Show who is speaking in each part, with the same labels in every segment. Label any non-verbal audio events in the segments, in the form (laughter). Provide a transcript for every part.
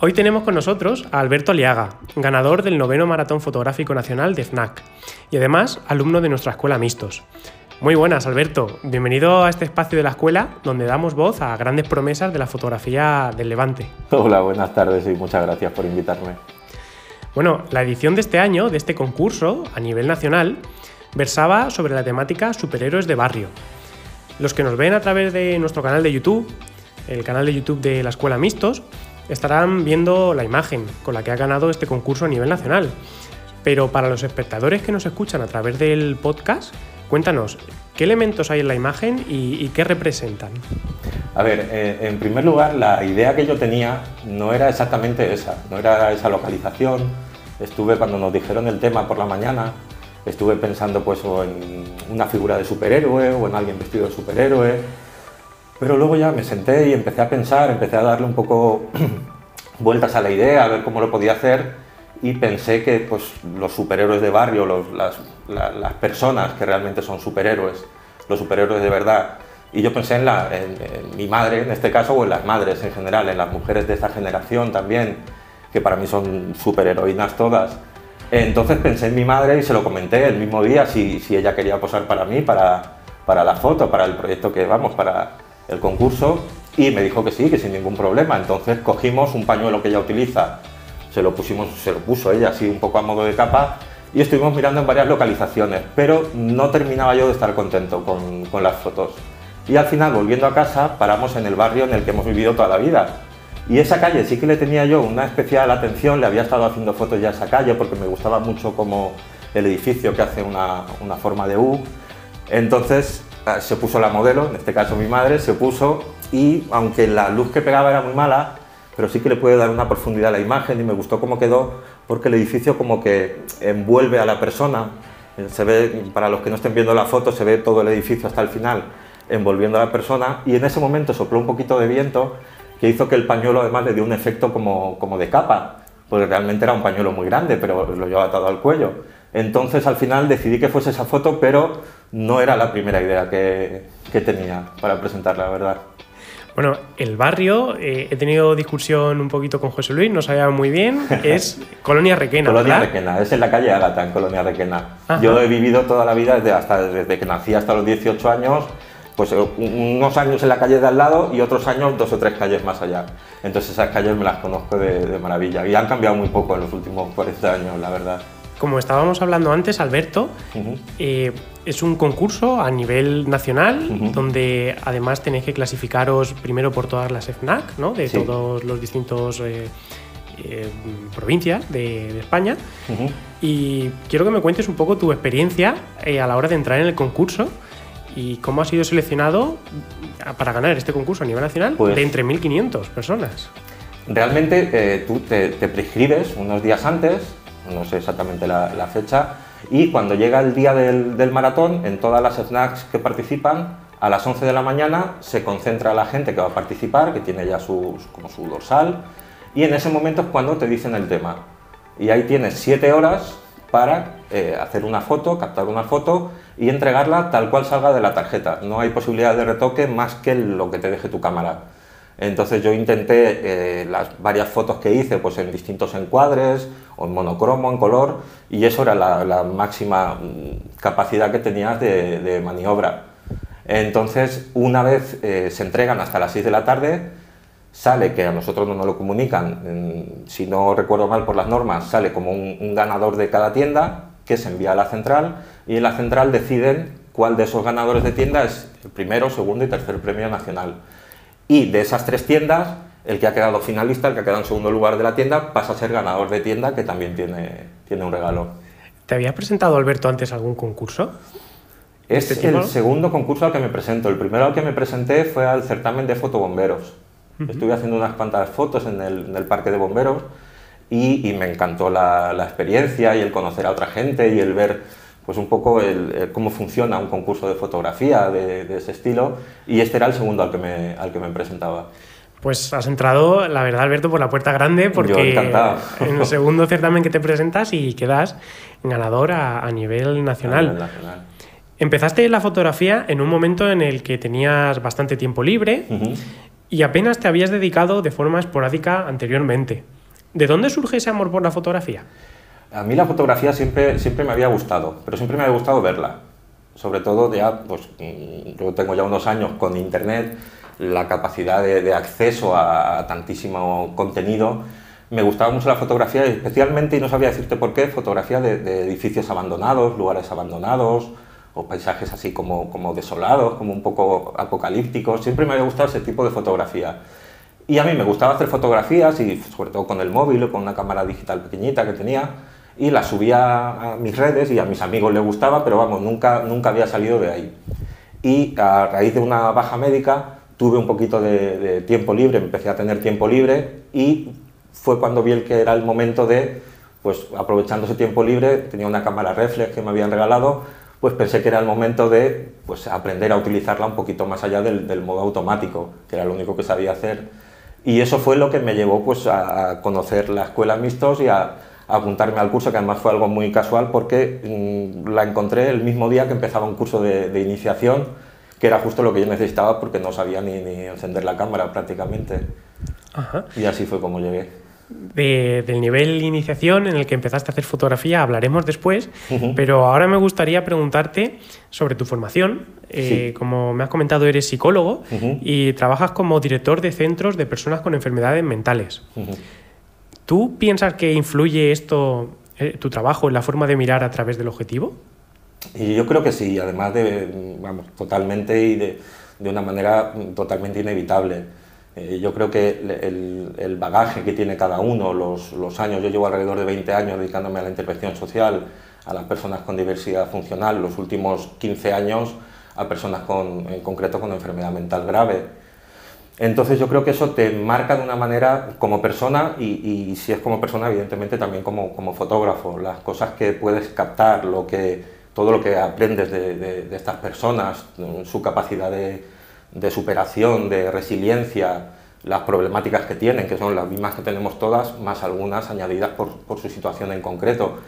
Speaker 1: Hoy tenemos con nosotros a Alberto Aliaga, ganador del noveno Maratón Fotográfico Nacional de FNAC y además alumno de nuestra escuela Mistos. Muy buenas, Alberto. Bienvenido a este espacio de la escuela donde damos voz a grandes promesas de la fotografía del Levante.
Speaker 2: Hola, buenas tardes y muchas gracias por invitarme.
Speaker 1: Bueno, la edición de este año, de este concurso a nivel nacional, versaba sobre la temática superhéroes de barrio. Los que nos ven a través de nuestro canal de YouTube, el canal de YouTube de la Escuela Mistos, estarán viendo la imagen con la que ha ganado este concurso a nivel nacional. Pero para los espectadores que nos escuchan a través del podcast, cuéntanos, ¿qué elementos hay en la imagen y, qué representan?
Speaker 2: A ver, eh, en primer lugar, la idea que yo tenía no era exactamente esa, no era esa localización. Estuve cuando nos dijeron el tema por la mañana, estuve pensando pues en una figura de superhéroe o en alguien vestido de superhéroe, pero luego ya me senté y empecé a pensar, empecé a darle un poco (clears throat) vueltas a la idea, a ver cómo lo podía hacer y pensé que pues, los superhéroes de barrio, las, personas que realmente son superhéroes, los superhéroes de verdad, y yo pensé en, en, mi madre en este caso o en las madres en general, en las mujeres de esta generación también, que para mí son superheroínas todas. Entonces pensé en mi madre y se lo comenté el mismo día si, si ella quería posar para mí, para, para la foto, para el proyecto que vamos, para el concurso, y me dijo que sí, que sin ningún problema. Entonces cogimos un pañuelo que ella utiliza, se lo, pusimos, se lo puso ella así un poco a modo de capa y estuvimos mirando en varias localizaciones, pero no terminaba yo de estar contento con, las fotos. Y al final, volviendo a casa, paramos en el barrio en el que hemos vivido toda la vida. Y esa calle sí que le tenía yo una especial atención, le había estado haciendo fotos ya a esa calle porque me gustaba mucho como el edificio que hace una, una forma de U. Entonces se puso la modelo, en este caso mi madre, se puso y aunque la luz que pegaba era muy mala, pero sí que le puede dar una profundidad a la imagen y me gustó cómo quedó porque el edificio como que envuelve a la persona. Se ve, para los que no estén viendo la foto, se ve todo el edificio hasta el final envolviendo a la persona y en ese momento sopló un poquito de viento que hizo que el pañuelo además le dio un efecto como, como de capa, porque realmente era un pañuelo muy grande, pero lo llevaba atado al cuello. Entonces al final decidí que fuese esa foto, pero no era la primera idea que, que tenía para presentarla, la verdad.
Speaker 1: Bueno, el barrio, eh, he tenido discusión un poquito con José Luis, no sabía muy bien, (laughs) es Colonia Requena.
Speaker 2: Colonia Requena, es en la calle Ágata, en Colonia Requena. Yo he vivido toda la vida, desde, hasta, desde que nací hasta los 18 años, pues eh, unos años en la calle de al lado y otros años dos o tres calles más allá. Entonces esas calles me las conozco de, maravilla y han cambiado muy poco en los últimos 40 años, la verdad.
Speaker 1: Como estábamos hablando antes, Alberto, es un concurso a nivel nacional donde además tenéis que clasificaros primero por todas las FNAC, ¿no? de todos los distintos eh, eh, provincias de, España. Y quiero que me cuentes un poco tu experiencia eh, a la hora de entrar en el concurso y cómo has sido seleccionado para ganar este concurso a nivel nacional pues de entre 1.500 personas.
Speaker 2: Realmente tú te, prescribes unos días antes, no sé exactamente la fecha, y cuando llega el día del, maratón, en todas las snacks que participan, a las 11 de la mañana se concentra la gente que va a participar, que tiene ya su, como su dorsal, y en ese momento es cuando te dicen el tema. Y ahí tienes 7 horas para eh, hacer una foto, captar una foto y entregarla tal cual salga de la tarjeta. No hay posibilidad de retoque más que lo que te deje tu cámara. Entonces yo intenté eh, las varias fotos que hice pues en distintos encuadres, o en monocromo, en color, y eso era la, máxima mm, capacidad que tenías de, maniobra. Entonces, una vez eh, se entregan hasta las 6 de la tarde, sale, que a nosotros no nos lo comunican, si no recuerdo mal por las normas, sale como un ganador de cada tienda que se envía a la central y en la central deciden cuál de esos ganadores de tienda es el primero, segundo y tercer premio nacional. Y de esas tres tiendas, el que ha quedado finalista, el que ha quedado en segundo lugar de la tienda, pasa a ser ganador de tienda, que también tiene, tiene un regalo.
Speaker 1: ¿Te había presentado, Alberto, antes algún concurso?
Speaker 2: Es este el segundo concurso al que me presento. El primero al que me presenté fue al certamen de fotobomberos. Estuve haciendo unas cuantas fotos en el, en el parque de bomberos y, y me encantó la, la, experiencia y el conocer a otra gente y el ver pues un poco el, cómo funciona un concurso de fotografía de, ese estilo y este era el segundo al que me, al que me presentaba.
Speaker 1: Pues has entrado, la verdad, Alberto, por la puerta grande porque en el segundo (laughs) certamen que te presentas y quedas ganador a, nivel nacional. nacional. Empezaste la fotografía en un momento en el que tenías bastante tiempo libre y apenas te habías dedicado de forma esporádica anteriormente. ¿De dónde surge ese amor por la fotografía?
Speaker 2: A mí la fotografía siempre, siempre me había gustado, pero siempre me había gustado verla. Sobre todo, ya, pues, mm, yo tengo ya unos años con Internet, la capacidad de, acceso a, tantísimo contenido. Me gustaba mucho la fotografía, especialmente, y no sabía decirte por qué, fotografía de, de edificios abandonados, lugares abandonados, o paisajes así como, como desolados, como un poco apocalípticos. Siempre me había gustado ese tipo de fotografía. Y a mí me gustaba hacer fotografías, y sobre todo con el móvil o con una cámara digital pequeñita que tenía, y las subía a mis redes y a mis amigos les gustaba, pero vamos, nunca, nunca había salido de ahí. Y a raíz de una baja médica tuve un poquito de, tiempo libre, empecé a tener tiempo libre y fue cuando vi el que era el momento de, pues aprovechando ese tiempo libre, tenía una cámara reflex que me habían regalado, pues pensé que era el momento de pues, aprender a utilizarla un poquito más allá del, modo automático, que era lo único que sabía hacer. Y eso fue lo que me llevó pues, a conocer la escuela Mistos y a, apuntarme al curso, que además fue algo muy casual porque mm, la encontré el mismo día que empezaba un curso de, iniciación, que era justo lo que yo necesitaba porque no sabía ni, ni encender la cámara prácticamente. Y así fue como llegué
Speaker 1: del nivel de iniciación en el que empezaste a hacer fotografía hablaremos después, pero ahora me gustaría preguntarte sobre tu formación. Eh, como me has comentado, eres psicólogo y trabajas como director de centros de personas con enfermedades mentales. ¿Tú piensas que influye esto, eh, tu trabajo, en la forma de mirar a través del objetivo?
Speaker 2: Yo creo que sí, además de, vamos, totalmente y de, de una manera totalmente inevitable. Eh, yo creo que el, bagaje que tiene cada uno, los, los, años, yo llevo alrededor de 20 años dedicándome a la intervención social, a las personas con diversidad funcional, los últimos 15 años a personas con, en concreto con enfermedad mental grave. Entonces yo creo que eso te marca de una manera como persona y, si es como persona, evidentemente también como, como, fotógrafo. Las cosas que puedes captar, lo que, todo lo que aprendes de, estas personas, su capacidad de, de superación, de resiliencia, las problemáticas que tienen, que son las mismas que tenemos todas, más algunas añadidas por, su situación en concreto.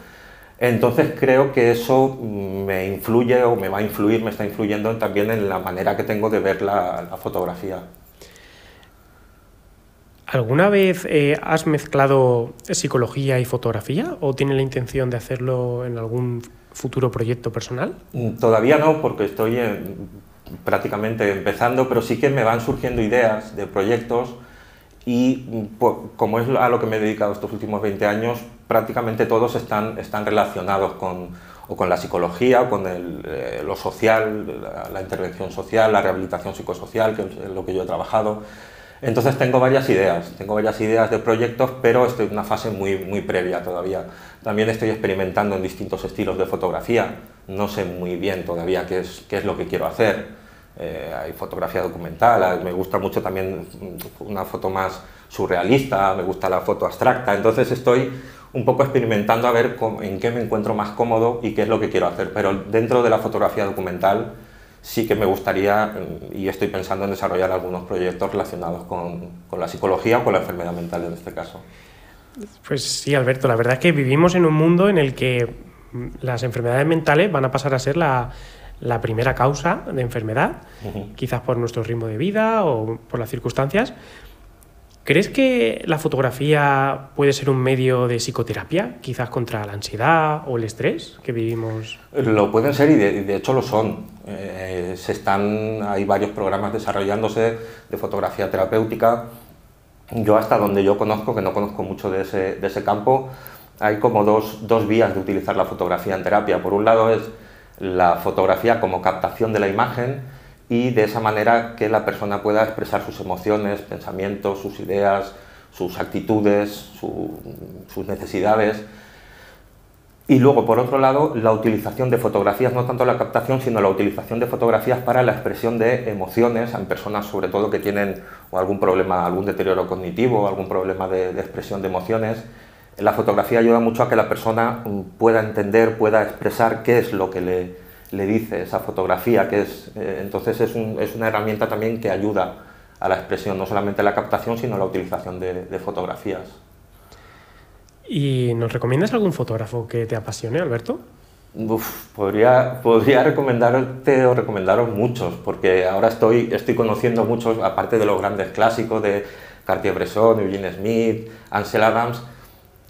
Speaker 2: Entonces creo que eso me influye o me va a influir, me está influyendo también en la manera que tengo de ver la, fotografía.
Speaker 1: ¿Alguna vez eh, has mezclado psicología y fotografía o tienes la intención de hacerlo en algún futuro proyecto personal?
Speaker 2: Todavía no, porque estoy en, prácticamente empezando, pero sí que me van surgiendo ideas de proyectos y como es a lo que me he dedicado estos últimos 20 años, prácticamente todos están, están relacionados con, o con la psicología, o con eh, lo social, la, intervención social, la rehabilitación psicosocial, que es lo que yo he trabajado. Entonces tengo varias ideas, tengo varias ideas de proyectos, pero estoy en una fase muy, muy previa todavía. También estoy experimentando en distintos estilos de fotografía, no sé muy bien todavía qué es, qué es lo que quiero hacer. Eh, hay fotografía documental, me gusta mucho también una foto más surrealista, me gusta la foto abstracta, entonces estoy un poco experimentando a ver en qué me encuentro más cómodo y qué es lo que quiero hacer, pero dentro de la fotografía documental sí que me gustaría y estoy pensando en desarrollar algunos proyectos relacionados con, con la psicología o con la enfermedad mental en este caso.
Speaker 1: Pues sí, Alberto, la verdad es que vivimos en un mundo en el que las enfermedades mentales van a pasar a ser la, la primera causa de enfermedad, quizás por nuestro ritmo de vida o por las circunstancias. ¿Crees que la fotografía puede ser un medio de psicoterapia, quizás contra la ansiedad o el estrés que vivimos?
Speaker 2: Lo pueden ser y de, hecho lo son. Eh, se están, hay varios programas desarrollándose de fotografía terapéutica. Yo hasta donde yo conozco, que no conozco mucho de ese, de ese campo, hay como dos, dos vías de utilizar la fotografía en terapia. Por un lado es la fotografía como captación de la imagen y de esa manera que la persona pueda expresar sus emociones, pensamientos, sus ideas, sus actitudes, sus necesidades. Y luego, por otro lado, la utilización de fotografías, no tanto la captación, sino la utilización de fotografías para la expresión de emociones en personas, sobre todo que tienen algún problema, algún deterioro cognitivo, algún problema de expresión de emociones la fotografía ayuda mucho a que la persona mm, pueda entender, pueda expresar qué es lo que le, le dice esa fotografía, que es, eh, entonces es, un, es, una herramienta también que ayuda a la expresión, no solamente la captación, sino la utilización de, de fotografías.
Speaker 1: ¿Y nos recomiendas algún fotógrafo que te apasione, Alberto?
Speaker 2: podría, podría recomendarte o recomendaros muchos, porque ahora estoy, estoy conociendo muchos, aparte de los grandes clásicos de Cartier-Bresson, Eugene Smith, Ansel Adams.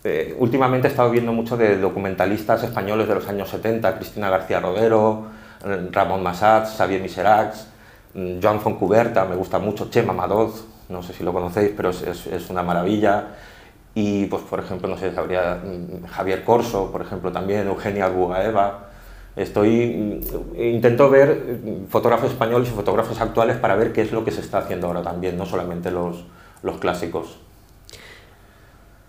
Speaker 2: Eh, últimamente he estado viendo mucho de documentalistas españoles de los años 70, Cristina García Rodero, eh, Ramón Massat, Xavier Miserax, mm, Joan Foncuberta, me gusta mucho, Chema Madoz, no sé si lo conocéis, pero es, una maravilla y pues por ejemplo, no sé, habría mm, Javier Corso, por ejemplo, también, Eugenia Bugaeva. Estoy, mm, intento ver fotógrafos españoles y fotógrafos actuales para ver qué es lo que se está haciendo ahora también, no solamente los, los clásicos.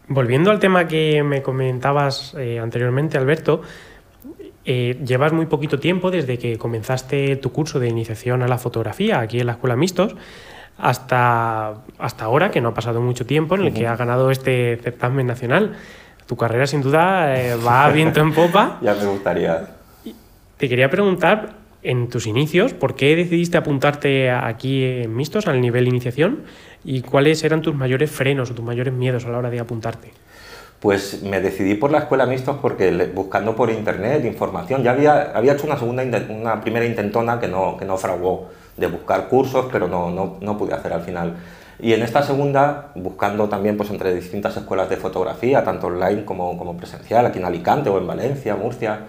Speaker 1: Volviendo al tema que me comentabas eh, anteriormente, Alberto, eh, llevas muy poquito tiempo desde que comenzaste tu curso de iniciación a la fotografía aquí en la Escuela Mixtos hasta, hasta ahora, que no ha pasado mucho tiempo en el que ha ganado este certamen nacional. Tu carrera sin duda eh, va a viento en popa. (laughs)
Speaker 2: ya me gustaría.
Speaker 1: Te quería preguntar, en tus inicios, ¿por qué decidiste apuntarte aquí en Mixtos al nivel iniciación? ¿Y cuáles eran tus mayores frenos o tus mayores miedos a la hora de apuntarte?
Speaker 2: Pues me decidí por la escuela Mixtos porque buscando por internet información, ya había, había hecho una, segunda, una primera intentona que no, que no fraguó de buscar cursos, pero no, no, no, pude hacer al final. Y en esta segunda, buscando también pues, entre distintas escuelas de fotografía, tanto online como, como presencial, aquí en Alicante o en Valencia, Murcia,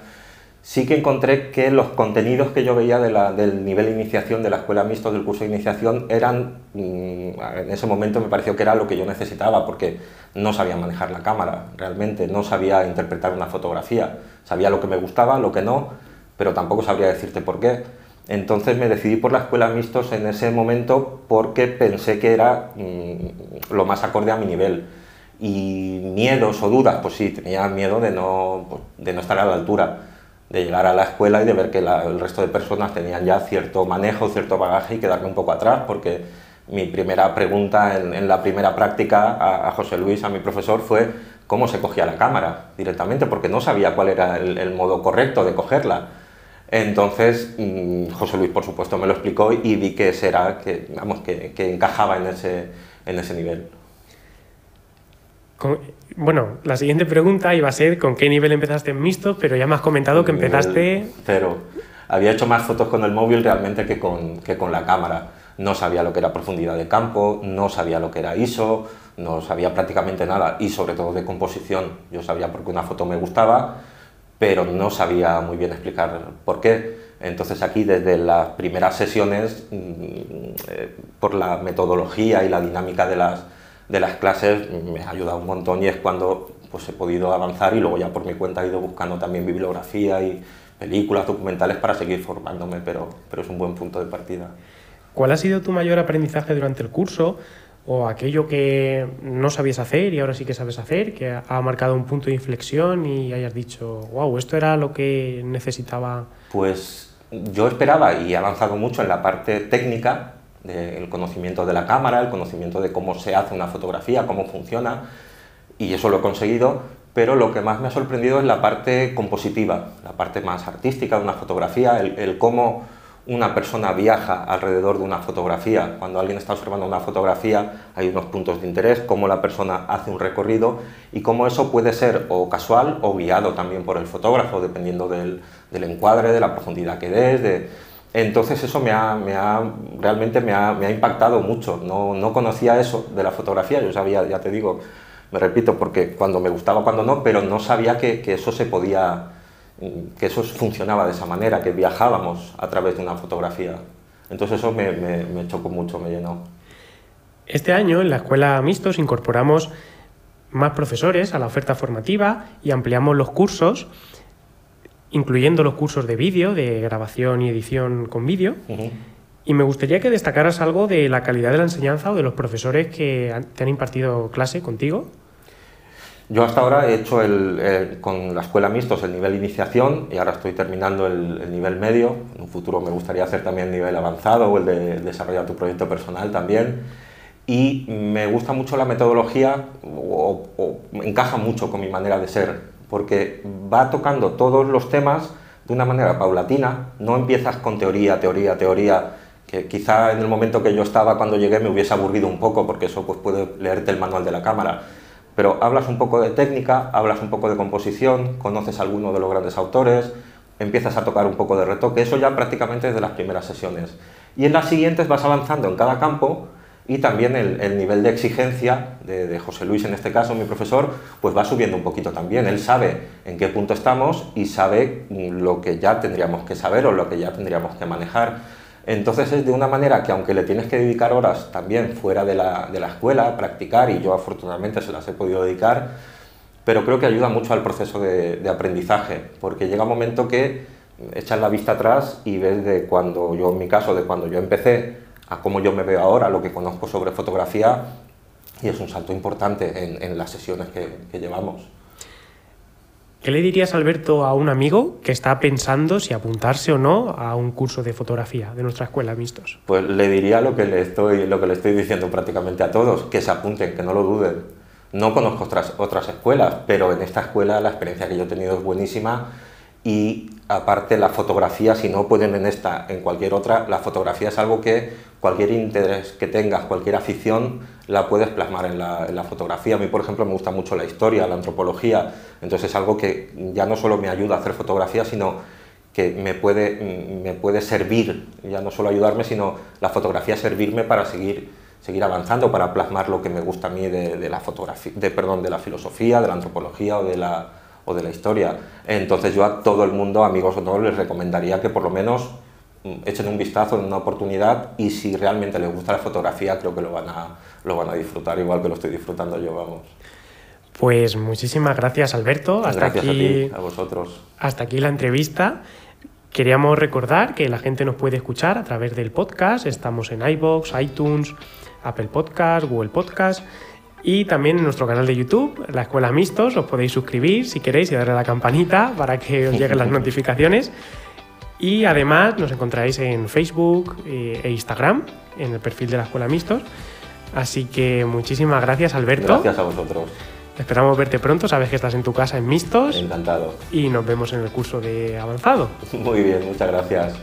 Speaker 2: sí que encontré que los contenidos que yo veía de la, del nivel de iniciación de la escuela mixto del curso de iniciación eran, mm, en ese momento me pareció que era lo que yo necesitaba, porque no sabía manejar la cámara realmente, no sabía interpretar una fotografía, sabía lo que me gustaba, lo que no, pero tampoco sabría decirte por qué. Entonces me decidí por la escuela mixtos en ese momento porque pensé que era mm, lo más acorde a mi nivel. Y miedos o dudas, pues sí, tenía miedo de no, pues, de no estar a la altura, de llegar a la escuela y de ver que el resto de personas tenían ya cierto manejo, cierto bagaje y quedarme un poco atrás, porque mi primera pregunta en, la primera práctica a, José Luis, a mi profesor, fue cómo se cogía la cámara directamente, porque no sabía cuál era el modo correcto de cogerla. Entonces, mm, José Luis, por supuesto, me lo explicó y vi que será, que, vamos, que, encajaba en ese, en ese nivel.
Speaker 1: Bueno, la siguiente pregunta iba a ser con qué nivel empezaste en mixto, pero ya me has comentado que empezaste...
Speaker 2: Cero. Había hecho más fotos con el móvil realmente que con, que con la cámara. No sabía lo que era profundidad de campo, no sabía lo que era ISO, no sabía prácticamente nada y sobre todo de composición. Yo sabía porque una foto me gustaba pero no sabía muy bien explicar por qué. Entonces aquí desde las primeras sesiones, mm, eh, por la metodología y la dinámica de las, de las clases, me ha ayudado un montón y es cuando pues, he podido avanzar y luego ya por mi cuenta he ido buscando también bibliografía y películas, documentales para seguir formándome, pero, pero es un buen punto de partida.
Speaker 1: ¿Cuál ha sido tu mayor aprendizaje durante el curso? o aquello que no sabías hacer y ahora sí que sabes hacer, que ha marcado un punto de inflexión y hayas dicho, wow, esto era lo que necesitaba?
Speaker 2: Pues yo esperaba y he avanzado mucho en la parte técnica, del conocimiento de la cámara, el conocimiento de cómo se hace una fotografía, cómo funciona, y eso lo he conseguido, pero lo que más me ha sorprendido es la parte compositiva, la parte más artística de una fotografía, el, cómo una persona viaja alrededor de una fotografía. Cuando alguien está observando una fotografía hay unos puntos de interés, cómo la persona hace un recorrido y cómo eso puede ser o casual o guiado también por el fotógrafo, dependiendo del, encuadre, de la profundidad que des. Entonces eso me ha, realmente me ha, impactado mucho. No, conocía eso de la fotografía, yo sabía, ya te digo, me repito, porque cuando me gustaba, cuando no, pero no sabía que eso se podía que eso funcionaba de esa manera, que viajábamos a través de una fotografía. Entonces eso me, me, chocó mucho, me llenó.
Speaker 1: Este año en la Escuela Mixtos incorporamos más profesores a la oferta formativa y ampliamos los cursos, incluyendo los cursos de vídeo, de grabación y edición con vídeo. Y me gustaría que destacaras algo de la calidad de la enseñanza o de los profesores que te han impartido clase contigo.
Speaker 2: Yo hasta ahora he hecho el, con la escuela mixtos el nivel iniciación y ahora estoy terminando el, nivel medio. En un futuro me gustaría hacer también el nivel avanzado o el de desarrollar tu proyecto personal también. Y me gusta mucho la metodología o, encaja mucho con mi manera de ser porque va tocando todos los temas de una manera paulatina. No empiezas con teoría, teoría, teoría que quizá en el momento que yo estaba cuando llegué me hubiese aburrido un poco porque eso pues puede leerte el manual de la cámara pero hablas un poco de técnica, hablas un poco de composición, conoces a alguno de los grandes autores, empiezas a tocar un poco de retoque, eso ya prácticamente desde las primeras sesiones. Y en las siguientes vas avanzando en cada campo y también el, nivel de exigencia de, José Luis, en este caso, mi profesor, pues va subiendo un poquito también. Él sabe en qué punto estamos y sabe lo que ya tendríamos que saber o lo que ya tendríamos que manejar. Entonces es de una manera que aunque le tienes que dedicar horas también fuera de la, de la escuela, practicar, y yo afortunadamente se las he podido dedicar, pero creo que ayuda mucho al proceso de, de aprendizaje, porque llega un momento que echas la vista atrás y ves de cuando yo, en mi caso, de cuando yo empecé, a cómo yo me veo ahora, lo que conozco sobre fotografía, y es un salto importante en, las sesiones que, llevamos.
Speaker 1: ¿Qué le dirías, Alberto, a un amigo que está pensando si apuntarse o no a un curso de fotografía de nuestra escuela Mistos?
Speaker 2: Pues le diría lo que le estoy, lo que le estoy diciendo prácticamente a todos, que se apunten, que no lo duden. No conozco otras, otras escuelas, pero en esta escuela la experiencia que yo he tenido es buenísima y aparte la fotografía, si no pueden en esta, en cualquier otra, la fotografía es algo que cualquier interés que tengas, cualquier afición, la puedes plasmar en la, fotografía. A mí, por ejemplo, me gusta mucho la historia, la antropología, entonces es algo que ya no solo me ayuda a hacer fotografía, sino que me puede, me puede servir, ya no solo ayudarme, sino la fotografía servirme para seguir, seguir avanzando, para plasmar lo que me gusta a mí de, la fotografía, de, perdón, de la filosofía, de la antropología o de la o de la historia. Entonces yo a todo el mundo, amigos o todos, les recomendaría que por lo menos mm, echen un vistazo en una oportunidad y si realmente les gusta la fotografía creo que lo van a, lo van a disfrutar igual que lo estoy disfrutando yo, vamos.
Speaker 1: Pues muchísimas gracias Alberto.
Speaker 2: Hasta gracias aquí, a a vosotros.
Speaker 1: Hasta aquí la entrevista. Queríamos recordar que la gente nos puede escuchar a través del podcast. Estamos en iBox, iTunes, Apple Podcast, Google Podcast y también en nuestro canal de YouTube, la Escuela Mistos, os podéis suscribir si queréis y darle a la campanita para que os lleguen las (laughs) notificaciones. Y además nos encontráis en Facebook eh, e Instagram, en el perfil de la Escuela Mistos. Así que muchísimas gracias, Alberto.
Speaker 2: Gracias a vosotros.
Speaker 1: Esperamos verte pronto, sabes que estás en tu casa en Mistos.
Speaker 2: Encantado.
Speaker 1: Y nos vemos en el curso de avanzado.
Speaker 2: Muy bien, muchas gracias.